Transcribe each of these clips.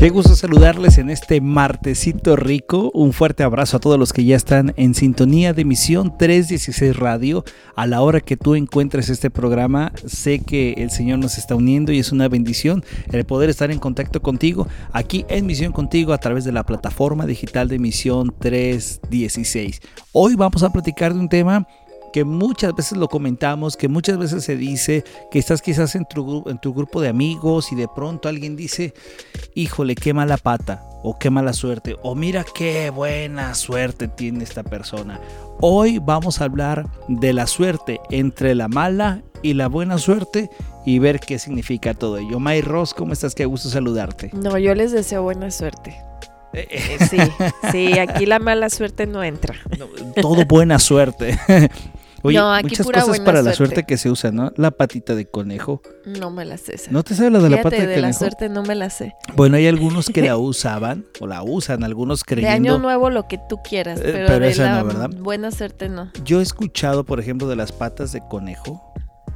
Qué gusto saludarles en este martesito rico. Un fuerte abrazo a todos los que ya están en sintonía de Misión 316 Radio. A la hora que tú encuentres este programa, sé que el Señor nos está uniendo y es una bendición el poder estar en contacto contigo aquí en Misión Contigo a través de la plataforma digital de Misión 316. Hoy vamos a platicar de un tema que muchas veces lo comentamos, que muchas veces se dice que estás quizás en tu, en tu grupo de amigos y de pronto alguien dice, híjole, qué mala pata, o qué mala suerte, o mira qué buena suerte tiene esta persona. Hoy vamos a hablar de la suerte entre la mala y la buena suerte y ver qué significa todo ello. May Ross, ¿cómo estás? Qué gusto saludarte. No, yo les deseo buena suerte. Eh, eh, sí, sí, aquí la mala suerte no entra. todo buena suerte. Oye, muchas cosas para la suerte que se usa, ¿no? La patita de conejo. No me la sé. ¿No te sabes la de la patita de, de la suerte no me la sé. Bueno, hay algunos que la usaban o la usan, algunos creyendo. De año nuevo lo que tú quieras, eh, pero, de la ¿verdad? buena suerte no. Yo he escuchado, por ejemplo, de las patas de conejo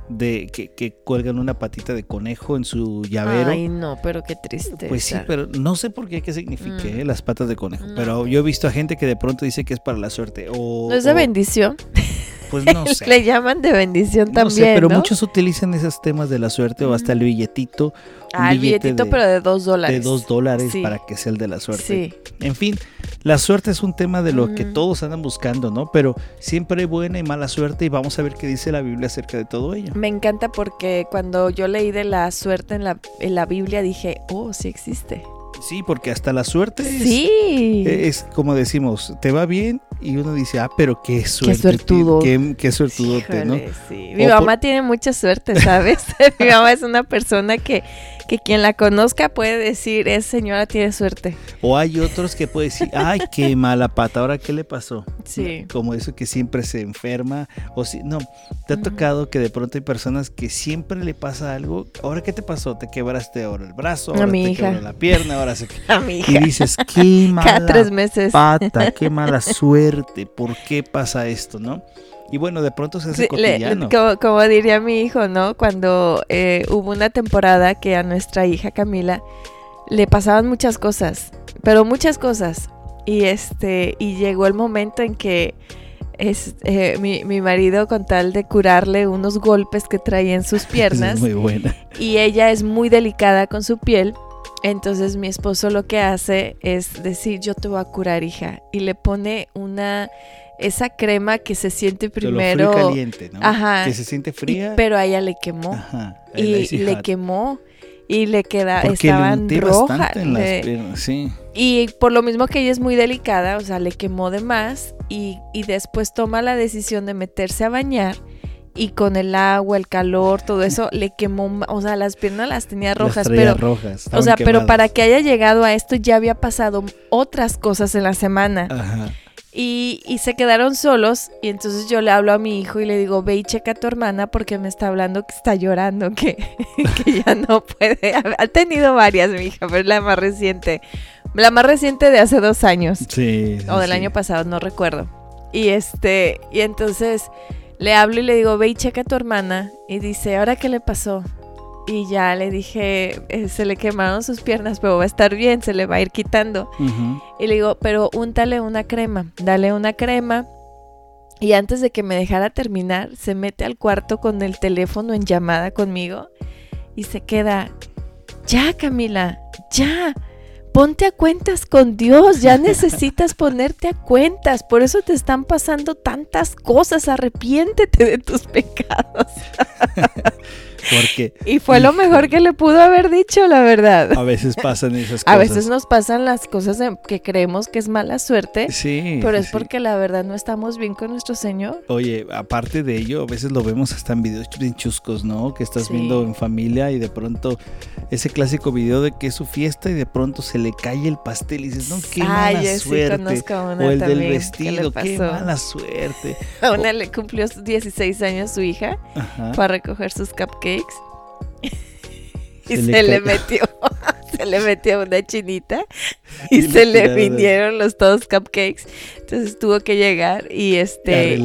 de que, que, cuelgan una patita de conejo en su llavero. Ay, no, pero qué triste. Pues sí, pero no sé por qué qué significa mm. las patas de conejo. Pero yo he visto a gente que de pronto dice que es para la suerte. O, ¿No es de bendición? Pues no sé. Le llaman de bendición también. Sé, pero muchos utilizan esos temas de la suerte o hasta el billetito. Ah, el billetito, pero de dos dólares. De dos dólares para que sea el de la suerte. Sí. En fin, la suerte es un tema de lo que todos andan buscando, ¿no? Pero siempre hay buena y mala suerte y vamos a ver qué dice la Biblia acerca de todo ello. Me encanta porque cuando yo leí de la suerte en la, en la Biblia dije, oh, sí existe. Sí, porque hasta la suerte es, es, como decimos, te va bien y uno dice, ah, pero qué suerte. Qué suertudo. Qué, qué suertudote, ¿no? Sí. Mi mamá tiene mucha suerte, ¿sabes? Mi mamá es una persona que que quien la conozca puede decir, esa señora tiene suerte. O hay otros que pueden decir, ay, qué mala pata, ahora qué le pasó. Sí. Como eso que siempre se enferma. O si, no, te ha tocado que de pronto hay personas que siempre le pasa algo. Ahora qué te pasó, te quebraste ahora el brazo, ahora te hija. la pierna, ahora se A mi hija. Y dices, qué mala Cada tres meses. pata, qué mala suerte, ¿por qué pasa esto, no? Y bueno, de pronto se hace cotidiano. como, diría mi hijo, ¿no? Cuando eh, hubo una temporada que a nuestra hija Camila le pasaban muchas cosas, pero muchas cosas. Y este, y llegó el momento en que es, eh, mi, mi, marido con tal de curarle unos golpes que traía en sus piernas. muy buena. Y ella es muy delicada con su piel. Entonces mi esposo lo que hace es decir, yo te voy a curar, hija. Y le pone una esa crema que se siente primero. caliente, ¿no? Ajá. Que se siente fría. pero a ella le quemó. Ajá. Y le quemó. Y le queda, estaban rojas. sí. Y por lo mismo que ella es muy delicada, o sea, le quemó de más. Y, y después toma la decisión de meterse a bañar y con el agua, el calor, todo eso le quemó, o sea, las piernas las tenía rojas, pero rojas, o sea, pero para que haya llegado a esto ya había pasado otras cosas en la semana. Ajá. Y, y, se quedaron solos y entonces yo le hablo a mi hijo y le digo, ve y checa a tu hermana porque me está hablando que está llorando, que, que ya no puede. Ha tenido varias, mi hija, pero es la más reciente. La más reciente de hace dos años. Sí. O del año pasado, no recuerdo. Y este, y entonces le hablo y le digo, ve y checa a tu hermana. Y dice, ¿ahora qué le pasó? Y ya le dije, eh, se le quemaron sus piernas, pero va a estar bien, se le va a ir quitando. Y le digo, pero úntale una crema, dale una crema. Y antes de que me dejara terminar, se mete al cuarto con el teléfono en llamada conmigo y se queda, ya Camila, ya, ponte a cuentas con Dios, ya necesitas ponerte a cuentas, por eso te están pasando tantas cosas, arrepiéntete de tus pecados. y fue lo mejor que le pudo haber dicho, la verdad. A veces pasan esas cosas. A veces nos pasan las cosas que creemos que es mala suerte. Sí. Pero es porque la verdad no estamos bien con nuestro Señor. Oye, aparte de ello, a veces lo vemos hasta en videos chuscos, ¿no? Que estás viendo en familia y de pronto ese clásico video de que es su fiesta y de pronto se le cae el pastel y dices, no, qué mala suerte. o el del vestido, qué mala suerte. A una le cumplió 16 años su hija para recoger sus cupcakes y se, le, metió se le metió una chinita y, se le vinieron los todos cupcakes. Entonces tuvo que llegar y este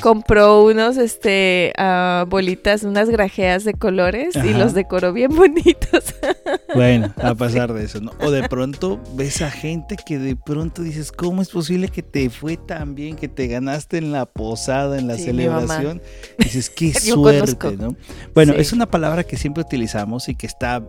compró unos este uh, bolitas, unas grajeas de colores y los decoró bien bonitos. Bueno, a pasar de eso, ¿no? O de pronto ves a gente que de pronto dices, ¿cómo es posible que te fue tan bien, que te ganaste en la posada, en la celebración? dices, qué suerte, ¿no? Bueno, es una palabra que siempre utilizamos y que está,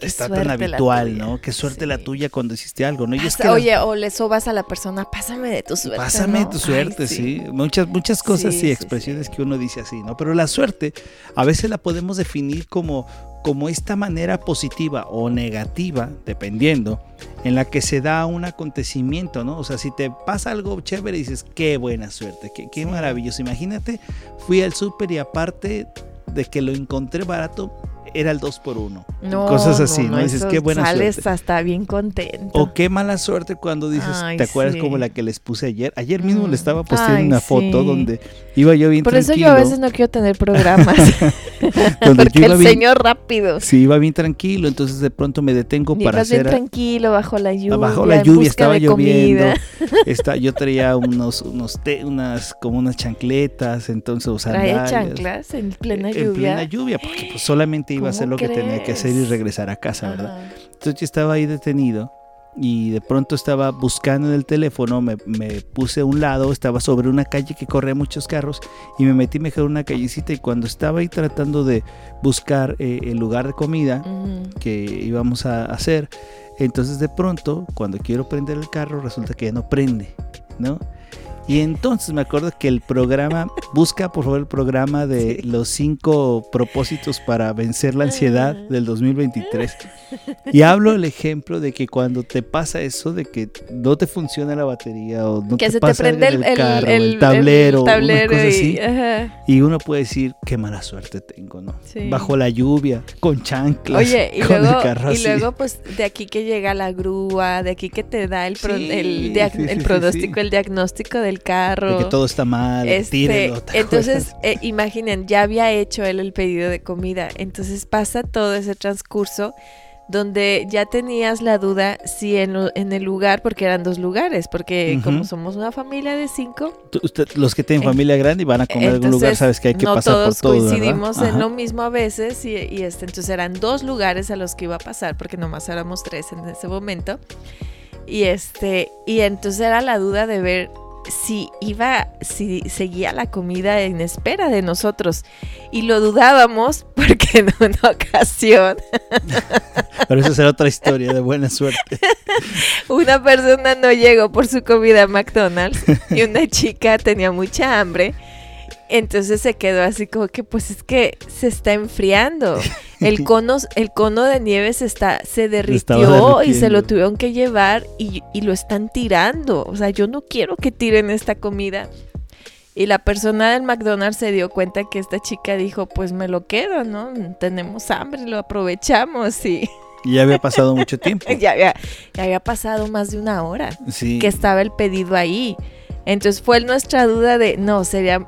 está tan habitual, ¿no? Qué suerte la tuya cuando hiciste algo, ¿no? oye, o le sobas a la persona, pásame de tu suerte. Pásame de tu suerte, sí. Muchas, muchas cosas y expresiones que uno dice así, ¿no? Pero la suerte a veces la podemos definir como, como esta manera positiva o negativa, dependiendo, en la que se da un acontecimiento, ¿no? O sea, si te pasa algo chévere, dices, qué buena suerte, qué, qué maravilloso. Imagínate, fui al súper y aparte de que lo encontré barato, era el 2 por 1 Cosas así, ¿no? Dices, qué buena sales hasta bien contento. O qué mala suerte cuando dices, ¿te acuerdas como la que les puse ayer? Ayer mismo le estaba posteando una foto donde iba yo bien Por tranquilo. Por eso yo a veces no quiero tener programas. Porque el señor rápido. Sí, iba bien tranquilo, entonces de pronto me detengo para hacer... bien tranquilo, bajo la lluvia. Bajo la lluvia, estaba lloviendo. Está, yo traía unos, unos unas, como unas chancletas, entonces, o ¿Traía chanclas en plena lluvia? En plena lluvia, porque pues solamente iba a hacer lo que tenía que hacer y regresar a casa, ¿verdad? Entonces yo estaba ahí detenido y de pronto estaba buscando en el teléfono, me, puse a un lado, estaba sobre una calle que corría muchos carros y me metí mejor en una callecita y cuando estaba ahí tratando de buscar eh, el lugar de comida que íbamos a hacer, entonces de pronto cuando quiero prender el carro resulta que ya no prende, ¿no? Y entonces me acuerdo que el programa, busca por favor el programa de los cinco propósitos para vencer la ansiedad del 2023. Y hablo el ejemplo de que cuando te pasa eso, de que no te funciona la batería o no que te se pasa te prende el, carro, el, el, tablero, una cosa y, así. Y uno puede decir, qué mala suerte tengo, ¿no? Bajo la lluvia, con chanclas, Oye, y con luego, el carro y luego pues de aquí que llega la grúa, de aquí que te da el, el, el pronóstico, el diagnóstico del carro. De que todo está mal, este, Entonces, eh, imaginen, ya había hecho él el pedido de comida. Entonces pasa todo ese transcurso donde ya tenías la duda si en, en el lugar, porque eran dos lugares, porque como somos una familia de cinco. los que tienen familia grande y van a comer en algún lugar, sabes que hay que pasar por todo. coincidimos en lo mismo a veces y, y, este, entonces eran dos lugares a los que iba a pasar, porque nomás éramos tres en ese momento. Y este, y entonces era la duda de ver si iba, si seguía la comida en espera de nosotros. Y lo dudábamos porque en una ocasión. Pero eso será otra historia de buena suerte. Una persona no llegó por su comida a McDonald's y una chica tenía mucha hambre entonces se quedó así como que pues es que se está enfriando. El cono, el cono de nieve se está, se derritió y se lo tuvieron que llevar y, lo están tirando. O sea, yo no quiero que tiren esta comida. Y la persona del McDonald's se dio cuenta que esta chica dijo, pues me lo quedo, ¿no? Tenemos hambre, lo aprovechamos y... Y ya había pasado mucho tiempo. ya, había, ya había pasado más de una hora sí. que estaba el pedido ahí. Entonces fue nuestra duda de, no, sería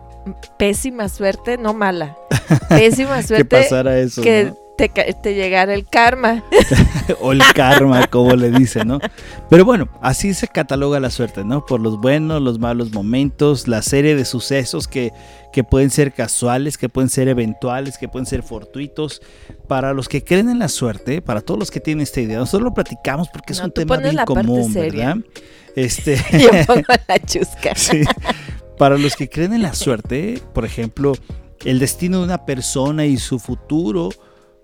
pésima suerte, no mala, pésima suerte que pasara eso, que te, te, llegara el karma. o el karma, como le dicen, ¿no? Pero bueno, así se cataloga la suerte, ¿no? Por los buenos, los malos momentos, la serie de sucesos que, que pueden ser casuales, que pueden ser eventuales, que pueden ser fortuitos. Para los que creen en la suerte, para todos los que tienen esta idea, nosotros lo platicamos porque es un tema bien común, ¿verdad? Este... Yo pongo la chusca. sí. Para los que creen en la suerte, por ejemplo, el destino de una persona y su futuro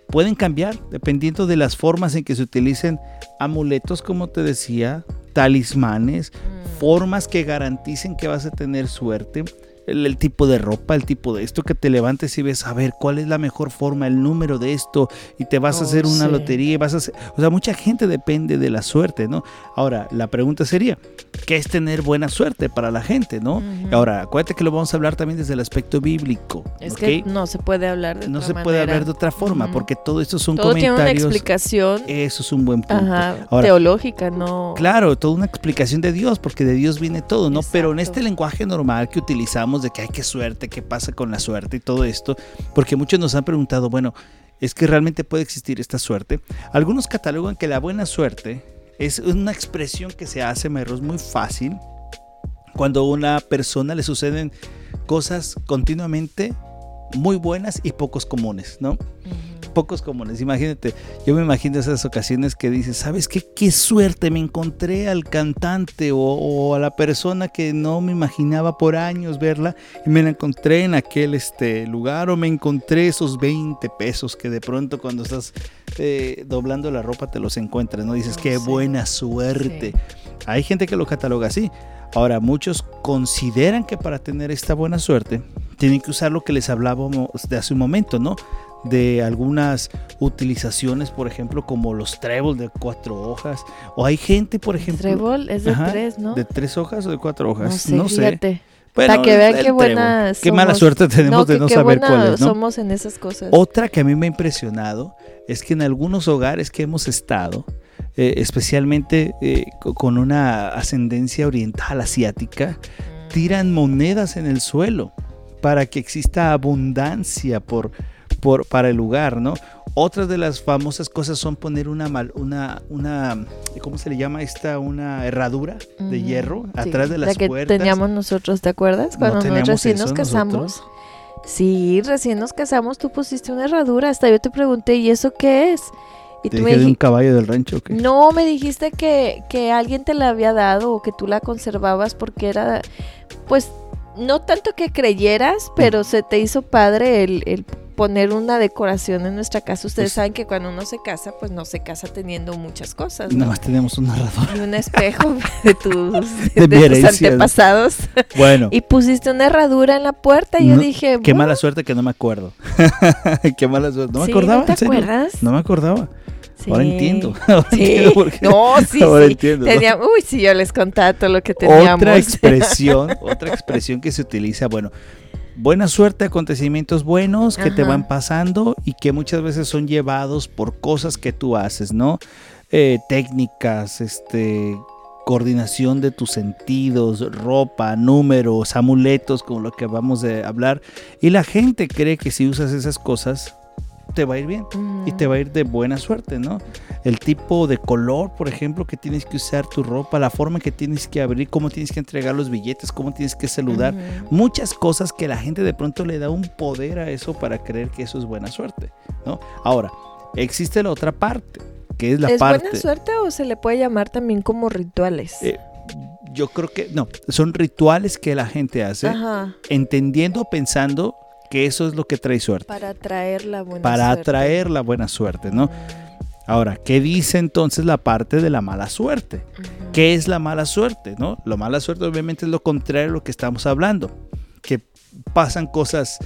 pueden cambiar dependiendo de las formas en que se utilicen amuletos, como te decía, talismanes, mm. formas que garanticen que vas a tener suerte el, tipo de ropa, el tipo de esto, que te levantes y ves, a ver, cuál es la mejor forma, el número de esto, y te vas a hacer una lotería, y vas a hacer, o sea, mucha gente depende de la suerte, ¿no? Ahora, la pregunta sería, ¿qué es tener buena suerte para la gente, ¿no? Ahora, acuérdate que lo vamos a hablar también desde el aspecto bíblico. Es que no se puede hablar de No se puede hablar de otra forma, porque todo esto son todo comentarios. Tiene una explicación. Eso es un buen punto. teológica, no. Claro, toda una explicación de Dios, porque de Dios viene todo, ¿no? Pero en este lenguaje normal que utilizamos de que hay que suerte, qué pasa con la suerte y todo esto, porque muchos nos han preguntado, bueno, es que realmente puede existir esta suerte. Algunos catalogan que la buena suerte es una expresión que se hace, Merros, muy fácil cuando a una persona le suceden cosas continuamente muy buenas y pocos comunes, ¿no? Pocos comunes. Imagínate, yo me imagino esas ocasiones que dices, ¿sabes qué? Qué suerte, me encontré al cantante o, a la persona que no me imaginaba por años verla y me la encontré en aquel este, lugar o me encontré esos 20 pesos que de pronto cuando estás eh, doblando la ropa te los encuentras, ¿no? Dices, qué buena suerte. Hay gente que lo cataloga así. Ahora, muchos consideran que para tener esta buena suerte tienen que usar lo que les hablábamos de hace un momento, ¿no? De algunas utilizaciones, por ejemplo, como los trébol de cuatro hojas. O hay gente, por ejemplo. Trébol es de tres, ¿no? ¿De tres hojas o de cuatro hojas? No sé. Para que vean qué buena Qué mala suerte tenemos de no saber cuáles, ¿no? somos en esas cosas. Otra que a mí me ha impresionado es que en algunos hogares que hemos estado, eh, especialmente eh, con una ascendencia oriental asiática, tiran monedas en el suelo para que exista abundancia por, por, para el lugar, ¿no? Otras de las famosas cosas son poner una, una, una ¿cómo se le llama esta? Una herradura de hierro atrás de las la que teníamos nosotros, ¿te acuerdas? Cuando nosotros recién nos casamos. Sí, recién nos casamos, tú pusiste una herradura, hasta yo te pregunté, ¿y eso qué es? Y ¿Te tú dije de un caballo del rancho? ¿qué? No, me dijiste que, que alguien te la había dado o que tú la conservabas porque era, pues, no tanto que creyeras, pero se te hizo padre el, poner una decoración en nuestra casa. Ustedes pues saben que cuando uno se casa, pues no se casa teniendo muchas cosas. ¿no? Nada más tenemos un narrador. Y un espejo de tus, de, antepasados. Bueno. y pusiste una herradura en la puerta y yo dije... Qué mala suerte que no me acuerdo. qué mala suerte. No me acordaba. ¿No te acuerdas? No me acordaba. Ahora entiendo. no, sí, Ahora entiendo. Uy, sí, yo les contaba todo lo que teníamos. Otra expresión, otra expresión que se utiliza, bueno, buena suerte, acontecimientos buenos que te van pasando y que muchas veces son llevados por cosas que tú haces, ¿no? Eh, técnicas, este, coordinación de tus sentidos, ropa, números, amuletos, como lo que vamos a hablar. Y la gente cree que si usas esas cosas, te va a ir bien y te va a ir de buena suerte, ¿no? El tipo de color, por ejemplo, que tienes que usar tu ropa, la forma que tienes que abrir, cómo tienes que entregar los billetes, cómo tienes que saludar, muchas cosas que la gente de pronto le da un poder a eso para creer que eso es buena suerte, ¿no? Ahora, existe la otra parte, que es la parte... ¿Es buena suerte o se le puede llamar también como rituales? Eh, yo creo que no, son rituales que la gente hace, entendiendo, pensando que eso es lo que trae suerte. Para atraer la buena para suerte. Para atraer la buena suerte, ¿no? Ahora, ¿qué dice entonces la parte de la mala suerte? ¿Qué es la mala suerte? ¿no? La mala suerte obviamente es lo contrario a lo que estamos hablando, que pasan cosas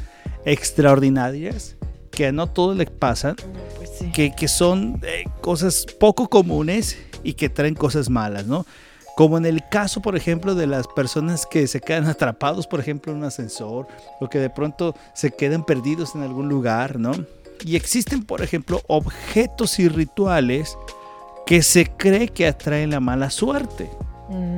extraordinarias, que no todos les pasan, pues que, que, son eh, cosas poco comunes y que traen cosas malas, ¿no? Como en el caso, por ejemplo, de las personas que se quedan atrapados, por ejemplo, en un ascensor, o que de pronto se quedan perdidos en algún lugar, ¿no? Y existen, por ejemplo, objetos y rituales que se cree que atraen la mala suerte.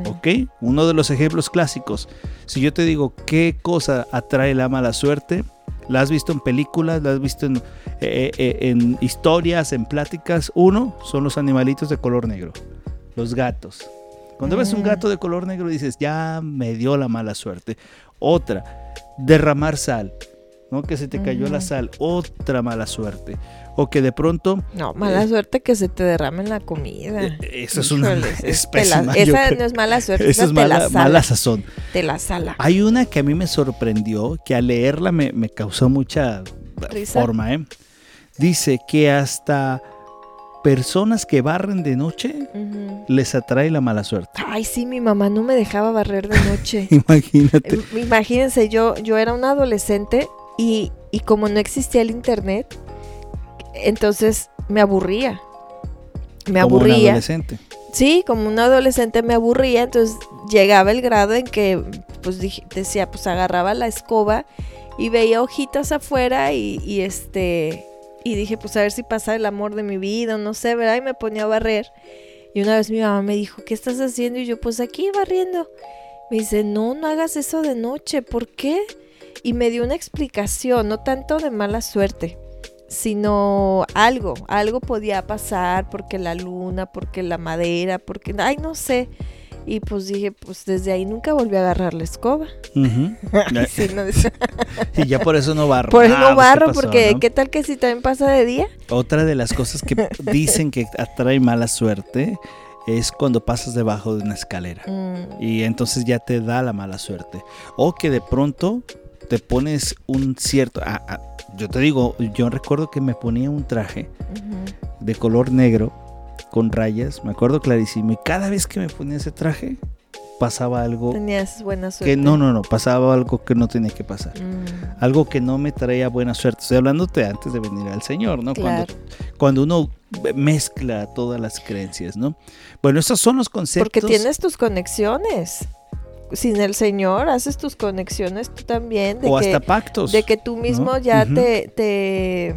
¿Ok? Uno de los ejemplos clásicos. Si yo te digo qué cosa atrae la mala suerte, la has visto en películas, la has visto en, eh, eh, en historias, en pláticas. Uno son los animalitos de color negro, los gatos. Cuando ves un gato de color negro dices, ya me dio la mala suerte. Otra, derramar sal, ¿no? Que se te cayó la sal, otra mala suerte. O que de pronto... No, mala eh, suerte que se te derrame en la comida. Eh, eso es una... Es esa no es mala suerte, esa es mala, mala, sazón. Te la sala. Hay una que a mí me sorprendió, que al leerla me, me causó mucha forma, ¿eh? Dice que hasta personas que barren de noche les atrae la mala suerte. Ay, sí, mi mamá no me dejaba barrer de noche. Imagínate. Eh, imagínense, yo, yo era una adolescente y, y como no existía el internet, entonces me aburría. Me como aburría. Un adolescente. Sí, como un adolescente me aburría, entonces llegaba el grado en que, pues decía, pues agarraba la escoba y veía hojitas afuera y, y este y dije, pues a ver si pasa el amor de mi vida, no sé, ¿verdad? Y me ponía a barrer. Y una vez mi mamá me dijo, ¿qué estás haciendo? Y yo, pues aquí barriendo. Me dice, no, no hagas eso de noche, ¿por qué? Y me dio una explicación, no tanto de mala suerte, sino algo, algo podía pasar porque la luna, porque la madera, porque, ay, no sé. Y pues dije, pues desde ahí nunca volví a agarrar la escoba. sí, no, y ya por eso no barro. Por eso no barro, porque ¿qué tal que si también pasa de día? Otra de las cosas que dicen que atrae mala suerte es cuando pasas debajo de una escalera. Mm. Y entonces ya te da la mala suerte. O que de pronto te pones un cierto... Ah, ah, yo te digo, yo recuerdo que me ponía un traje de color negro con rayas, me acuerdo clarísimo. Y cada vez que me ponía ese traje, pasaba algo. Tenías buena suerte. Que no, no, no, pasaba algo que no tenía que pasar. Mm. Algo que no me traía buena suerte. Estoy hablándote antes de venir al Señor, ¿no? Cuando, cuando uno mezcla todas las creencias, ¿no? Bueno, esos son los conceptos. Porque tienes tus conexiones. Sin el Señor haces tus conexiones tú también. De o hasta pactos. De que tú mismo ya te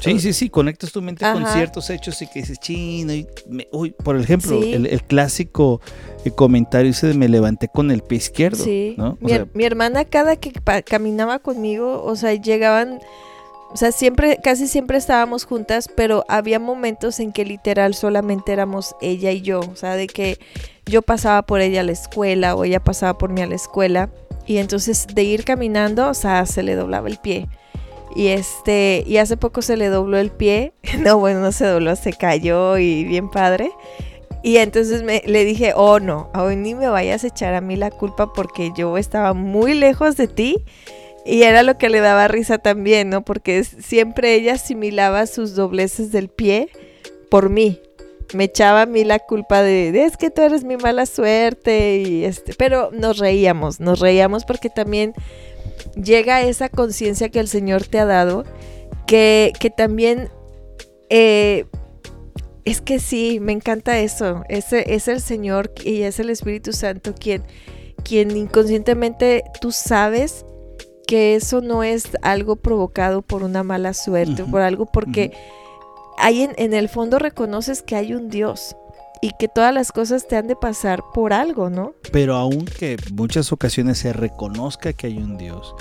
Sí, sí, sí, conectas tu mente con ciertos hechos y que dices, chino, y uy, por ejemplo, el, clásico eh, comentario de me levanté con el pie izquierdo. Sí, mi, hermana cada que caminaba conmigo, o sea, llegaban, o sea, siempre, casi siempre estábamos juntas, pero había momentos en que literal solamente éramos ella y yo, o sea, de que yo pasaba por ella a la escuela o ella pasaba por mí a la escuela. Y entonces de ir caminando, o sea, se le doblaba el pie. Y este, y hace poco se le dobló el pie. No, bueno, no se dobló, se cayó y bien padre. Y entonces me, le dije, oh no, hoy ni me vayas a echar a mí la culpa porque yo estaba muy lejos de ti. Y era lo que le daba risa también, ¿no? Porque siempre ella asimilaba sus dobleces del pie por mí. Me echaba a mí la culpa de, es que tú eres mi mala suerte y este, pero nos reíamos, nos reíamos porque también llega esa conciencia que el Señor te ha dado, que, también eh, es que sí, me encanta eso. Es, es el Señor y es el Espíritu Santo quien, quien inconscientemente tú sabes que eso no es algo provocado por una mala suerte, por algo porque hay en, en, el fondo reconoces que hay un Dios y que todas las cosas te han de pasar por algo, ¿no? Pero aunque muchas ocasiones se reconozca que hay un Dios,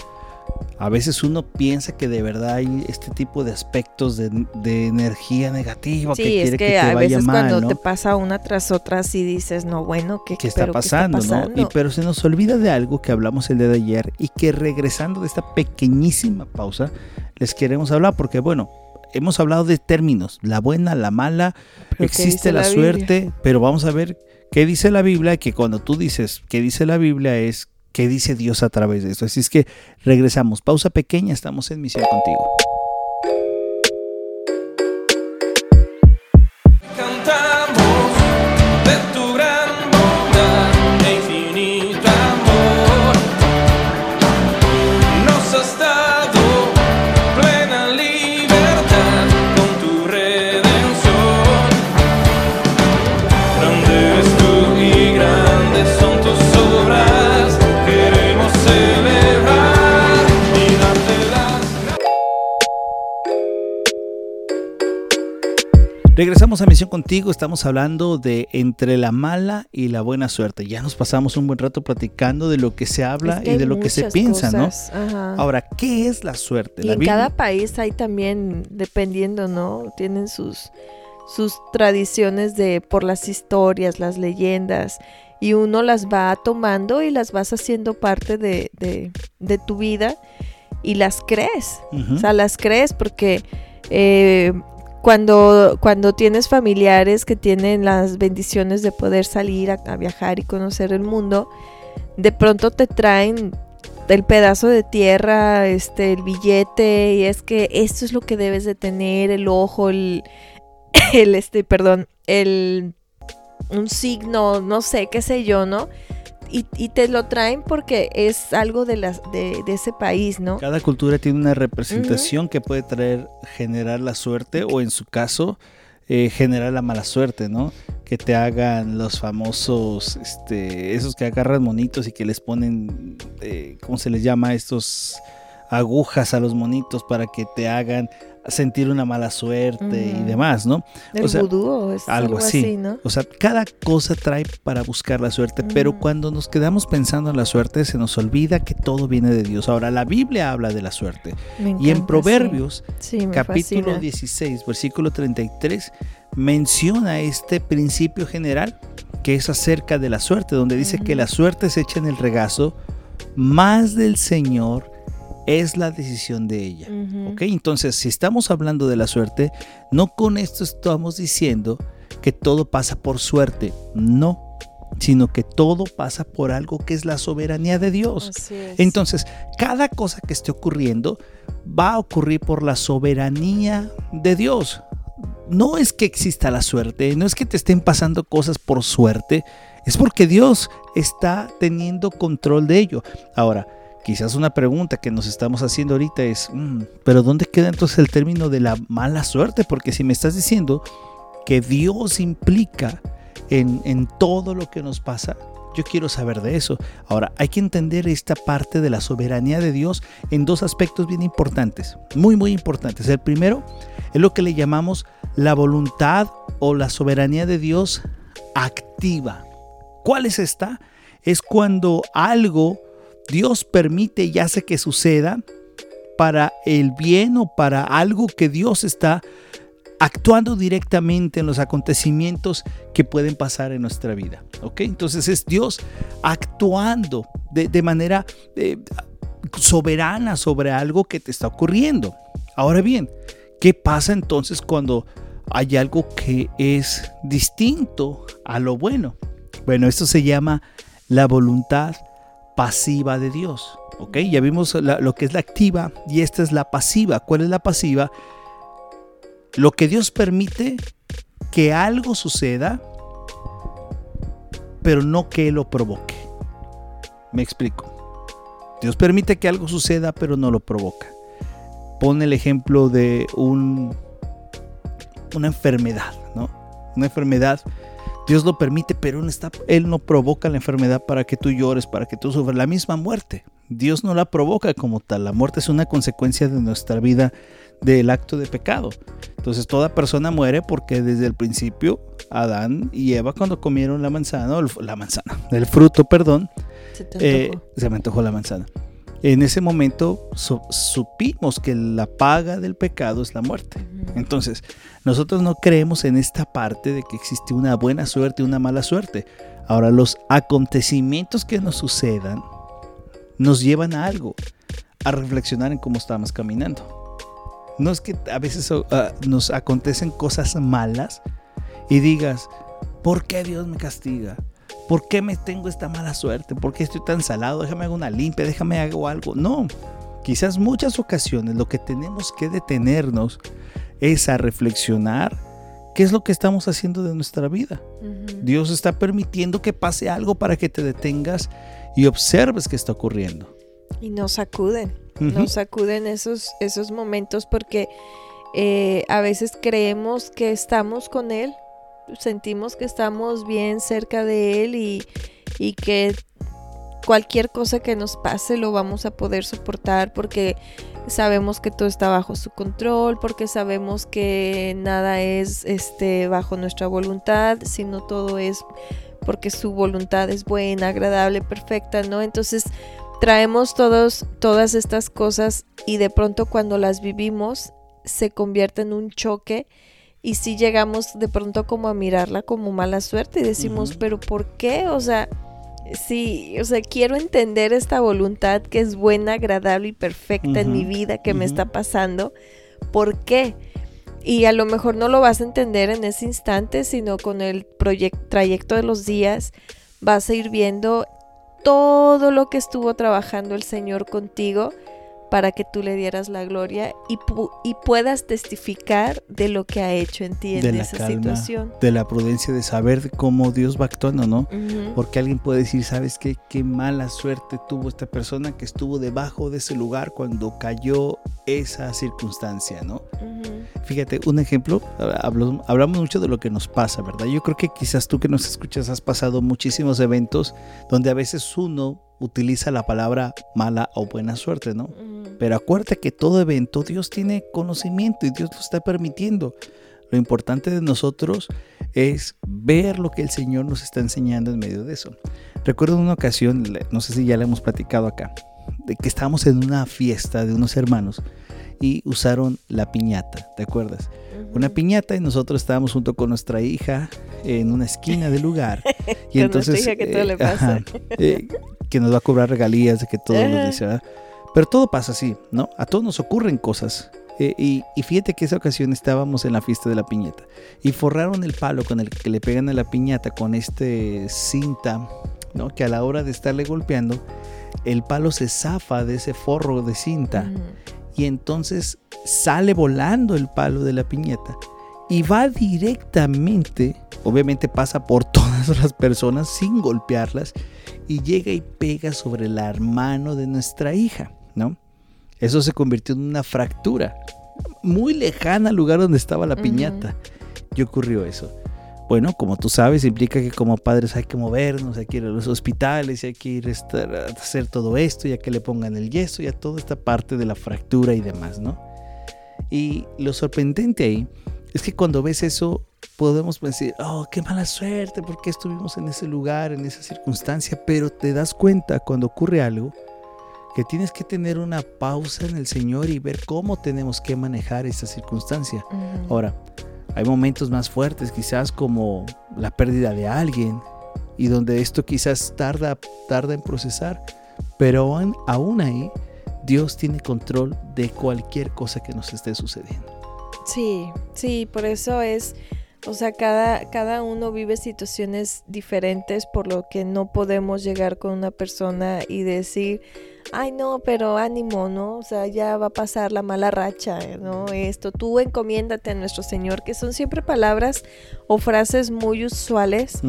a veces uno piensa que de verdad hay este tipo de aspectos de, energía negativa que quiere que, te a veces cuando te pasa una tras otra y dices, no, bueno, ¿qué, está, pasando, ¿no? Y, pero se nos olvida de algo que hablamos el día de ayer y que regresando de esta pequeñísima pausa les queremos hablar porque, bueno, hemos hablado de términos, la buena, la mala, existe la, suerte, pero vamos a ver qué dice la Biblia, que cuando tú dices qué dice la Biblia es qué dice Dios a través de esto. Así es que regresamos, pausa pequeña, estamos en misión contigo. Regresamos a Misión Contigo, estamos hablando de entre la mala y la buena suerte. Ya nos pasamos un buen rato platicando de lo que se habla y de lo que se piensa, ¿no? Ahora, ¿qué es la suerte? Y en cada país hay también, dependiendo, ¿no? Tienen sus, sus tradiciones de por las historias, las leyendas, y uno las va tomando y las vas haciendo parte de, de, tu vida y las crees. O sea, las crees porque... Eh, cuando, cuando tienes familiares que tienen las bendiciones de poder salir a, viajar y conocer el mundo, de pronto te traen el pedazo de tierra, este, el billete, y es que esto es lo que debes de tener, el ojo, el, el este, perdón, el, un signo, no sé, qué sé yo, ¿no? Y, te lo traen porque es algo de, las, de, ese país, ¿no? Cada cultura tiene una representación que puede traer, generar la suerte o en su caso, eh, generar la mala suerte, ¿no? Que te hagan los famosos, este, esos que agarran monitos y que les ponen, eh, ¿cómo se les llama? Estos agujas a los monitos para que te hagan sentir una mala suerte y demás, ¿no? El o es algo, así. ¿no? O sea, cada cosa trae para buscar la suerte, pero cuando nos quedamos pensando en la suerte se nos olvida que todo viene de Dios. Ahora, la Biblia habla de la suerte. y en Proverbios, capítulo 16, versículo 33, menciona este principio general que es acerca de la suerte, donde dice que la suerte se echa en el regazo más del Señor es la decisión de ella. Entonces, si estamos hablando de la suerte, no con esto estamos diciendo que todo pasa por suerte, no, sino que todo pasa por algo que es la soberanía de Dios. Entonces, cada cosa que esté ocurriendo va a ocurrir por la soberanía de Dios. No es que exista la suerte, no es que te estén pasando cosas por suerte, es porque Dios está teniendo control de ello. Ahora, Quizás una pregunta que nos estamos haciendo ahorita es, mm, pero ¿dónde queda entonces el término de la mala suerte? Porque si me estás diciendo que Dios implica en, en todo lo que nos pasa, yo quiero saber de eso. Ahora, hay que entender esta parte de la soberanía de Dios en dos aspectos bien importantes, muy, muy importantes. El primero es lo que le llamamos la voluntad o la soberanía de Dios activa. ¿Cuál es esta? Es cuando algo Dios permite y hace que suceda para el bien o para algo que Dios está actuando directamente en los acontecimientos que pueden pasar en nuestra vida. ¿ok? Entonces es Dios actuando de, manera eh, soberana sobre algo que te está ocurriendo. Ahora bien, ¿qué pasa entonces cuando hay algo que es distinto a lo bueno? Bueno, esto se llama la voluntad pasiva de Dios. ¿Ok? Ya vimos lo que es la activa y esta es la pasiva. ¿Cuál es la pasiva? Lo que Dios permite que algo suceda, pero no que lo provoque. Me explico. Dios permite que algo suceda, pero no lo provoca. Pone el ejemplo de un, una enfermedad, ¿no? Una enfermedad Dios lo permite, pero Él no provoca la enfermedad para que tú llores, para que tú sufras. La misma muerte, Dios no la provoca como tal. La muerte es una consecuencia de nuestra vida, del acto de pecado. Entonces toda persona muere porque desde el principio Adán y Eva cuando comieron la manzana, la manzana, el fruto, perdón, se, eh, se me antojó la manzana. En ese momento supimos que la paga del pecado es la muerte. Entonces, nosotros no creemos en esta parte de que existe una buena suerte y una mala suerte. Ahora, los acontecimientos que nos sucedan nos llevan a algo, a reflexionar en cómo estamos caminando. No es que a veces ah, nos acontecen cosas malas y digas, ¿por qué Dios me castiga? ¿Por qué me tengo esta mala suerte? ¿Por qué estoy tan salado? Déjame hago una limpia, déjame hago algo. No, quizás muchas ocasiones lo que tenemos que detenernos es a reflexionar qué es lo que estamos haciendo de nuestra vida. Dios está permitiendo que pase algo para que te detengas y observes qué está ocurriendo. Y nos sacuden, nos sacuden esos, esos momentos porque eh, a veces creemos que estamos con Él, sentimos que estamos bien cerca de Él y, y que cualquier cosa que nos pase lo vamos a poder soportar porque sabemos que todo está bajo su control, porque sabemos que nada es este bajo nuestra voluntad, sino todo es porque su voluntad es buena, agradable, perfecta, ¿no? Entonces traemos todos todas estas cosas y de pronto cuando las vivimos se convierte en un choque y si llegamos de pronto como a mirarla como mala suerte y decimos, pero ¿por qué? O sea, sí, o sea, quiero entender esta voluntad que es buena, agradable y perfecta en mi vida que me está pasando. ¿Por qué? Y a lo mejor no lo vas a entender en ese instante, sino con el trayecto de los días vas a ir viendo todo lo que estuvo trabajando el Señor contigo para que tú le dieras la gloria y, y puedas testificar de lo que ha hecho en ti en esa situación. De la prudencia de saber cómo Dios va actuando, ¿no? Porque alguien puede decir, ¿sabes qué? Qué mala suerte tuvo esta persona que estuvo debajo de ese lugar cuando cayó esa circunstancia, ¿no? Fíjate, un ejemplo, hablamos mucho de lo que nos pasa, ¿verdad? Yo creo que quizás tú que nos escuchas has pasado muchísimos eventos donde a veces uno utiliza la palabra mala o buena suerte, ¿no? Pero acuérdate que todo evento Dios tiene conocimiento y Dios lo está permitiendo. Lo importante de nosotros es ver lo que el Señor nos está enseñando en medio de eso. Recuerdo una ocasión, no sé si ya la hemos platicado acá, de que estábamos en una fiesta de unos hermanos y usaron la piñata, ¿te acuerdas? Una piñata y nosotros estábamos junto con nuestra hija en una esquina del lugar. Y entonces, hija que todo le pasa. ajá, eh, que nos va a cobrar regalías, de que todo lo dice, ¿verdad? Pero todo pasa así, ¿no? A todos nos ocurren cosas. Eh, y, y fíjate que esa ocasión estábamos en la fiesta de la piñata y forraron el palo con el que le pegan a la piñata con este cinta, ¿no? Que a la hora de estarle golpeando, el palo se zafa de ese forro de cinta y entonces sale volando el palo de la piñata y va directamente, obviamente pasa por todas las personas sin golpearlas y llega y pega sobre la mano de nuestra hija, ¿no? Eso se convirtió en una fractura muy lejana al lugar donde estaba la piñata. Y ocurrió eso. Bueno, como tú sabes, implica que como padres hay que movernos, hay que ir a los hospitales, hay que ir a estar- a hacer todo esto, ya que le pongan el yeso, ya toda esta parte de la fractura y demás, ¿no? Y lo sorprendente ahí es que cuando ves eso, podemos decir, oh, qué mala suerte, porque estuvimos en ese lugar, en esa circunstancia, pero te das cuenta cuando ocurre algo que tienes que tener una pausa en el Señor y ver cómo tenemos que manejar esa circunstancia. Ahora, hay momentos más fuertes, quizás como la pérdida de alguien, y donde esto quizás tarda, tarda en procesar, pero aún, aún ahí Dios tiene control de cualquier cosa que nos esté sucediendo. Sí, sí, por eso es, o sea, cada, cada uno vive situaciones diferentes, por lo que no podemos llegar con una persona y decir, ay no, pero ánimo, ¿no? O sea, ya va a pasar la mala racha, ¿no? Esto, tú encomiéndate a nuestro Señor, que son siempre palabras o frases muy usuales,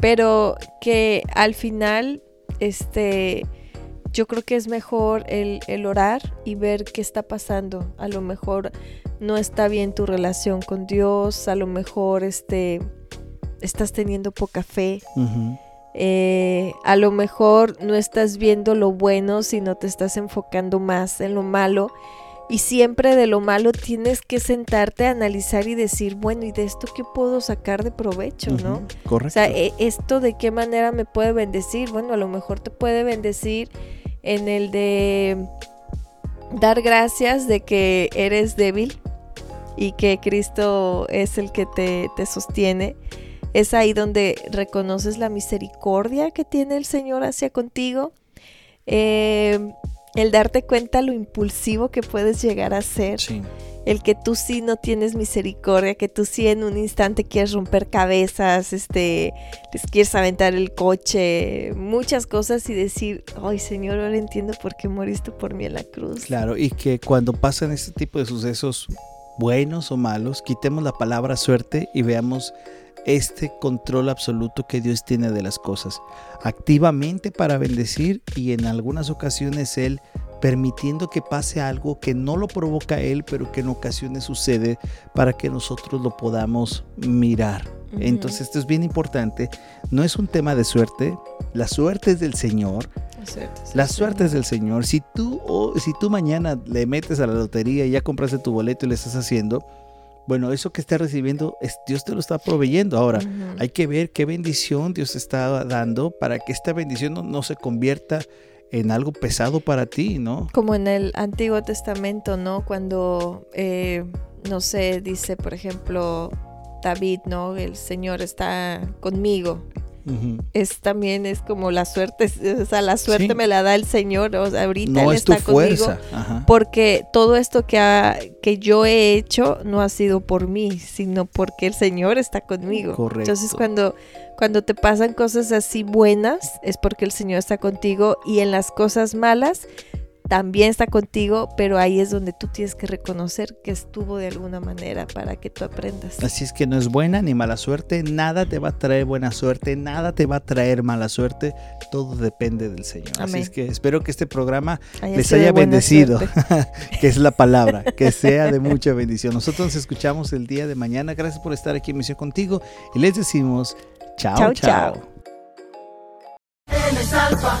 pero que al final, este, yo creo que es mejor el, el orar y ver qué está pasando. A lo mejor no está bien tu relación con Dios, a lo mejor este, estás teniendo poca fe, Ujú. Eh, a lo mejor no estás viendo lo bueno, sino te estás enfocando más en lo malo. Y siempre de lo malo tienes que sentarte a analizar y decir, bueno, ¿y de esto qué puedo sacar de provecho, no? Correcto. O sea, e- esto de qué manera me puede bendecir. Bueno, a lo mejor te puede bendecir en el de dar gracias de que eres débil y que Cristo es el que te, te sostiene. Es ahí donde reconoces la misericordia que tiene el Señor hacia contigo. Eh, el darte cuenta lo impulsivo que puedes llegar a ser sí. el que tú sí no tienes misericordia, que tú sí en un instante quieres romper cabezas, este, les quieres aventar el coche, muchas cosas y decir, ay Señor, ahora entiendo por qué moriste por mí en la cruz. Claro, y que cuando pasan este tipo de sucesos buenos o malos, quitemos la palabra suerte y veamos este control absoluto que Dios tiene de las cosas, activamente para bendecir y en algunas ocasiones Él permitiendo que pase algo que no lo provoca Él, pero que en ocasiones sucede para que nosotros lo podamos mirar. Entonces esto es bien importante, no es un tema de suerte, la suerte es del Señor, La suerte es del Señor. Si tú, o si tú mañana le metes a la lotería y ya compraste tu boleto y le estás haciendo, bueno, eso que estás recibiendo, es, Dios te lo está proveyendo. Ahora, hay que ver qué bendición Dios está dando para que esta bendición no, no se convierta en algo pesado para ti, ¿no? Como en el Antiguo Testamento, ¿no? Cuando, eh, no sé, dice, por ejemplo, David, ¿no? El Señor está conmigo. Es también, es como la suerte, o sea, la suerte Sí. me la da el Señor, o sea, ahorita No Él es tu está conmigo. fuerza. Ajá. Porque todo esto que, ha- que yo he hecho no ha sido por mí, sino porque el Señor está conmigo. Correcto. Entonces cuando, cuando te pasan cosas así buenas, es porque el Señor está contigo y en las cosas malas también está contigo, pero ahí es donde tú tienes que reconocer que estuvo de alguna manera para que tú aprendas. Así es que no es buena ni mala suerte, nada te va a traer buena suerte, nada te va a traer mala suerte, todo depende del Señor. Así es que espero que este programa Haya les haya bendecido, que es la palabra, que sea de mucha bendición. Nosotros nos escuchamos el día de mañana. Gracias por estar aquí en Misión Contigo y les decimos chao, Chao, chao. chao.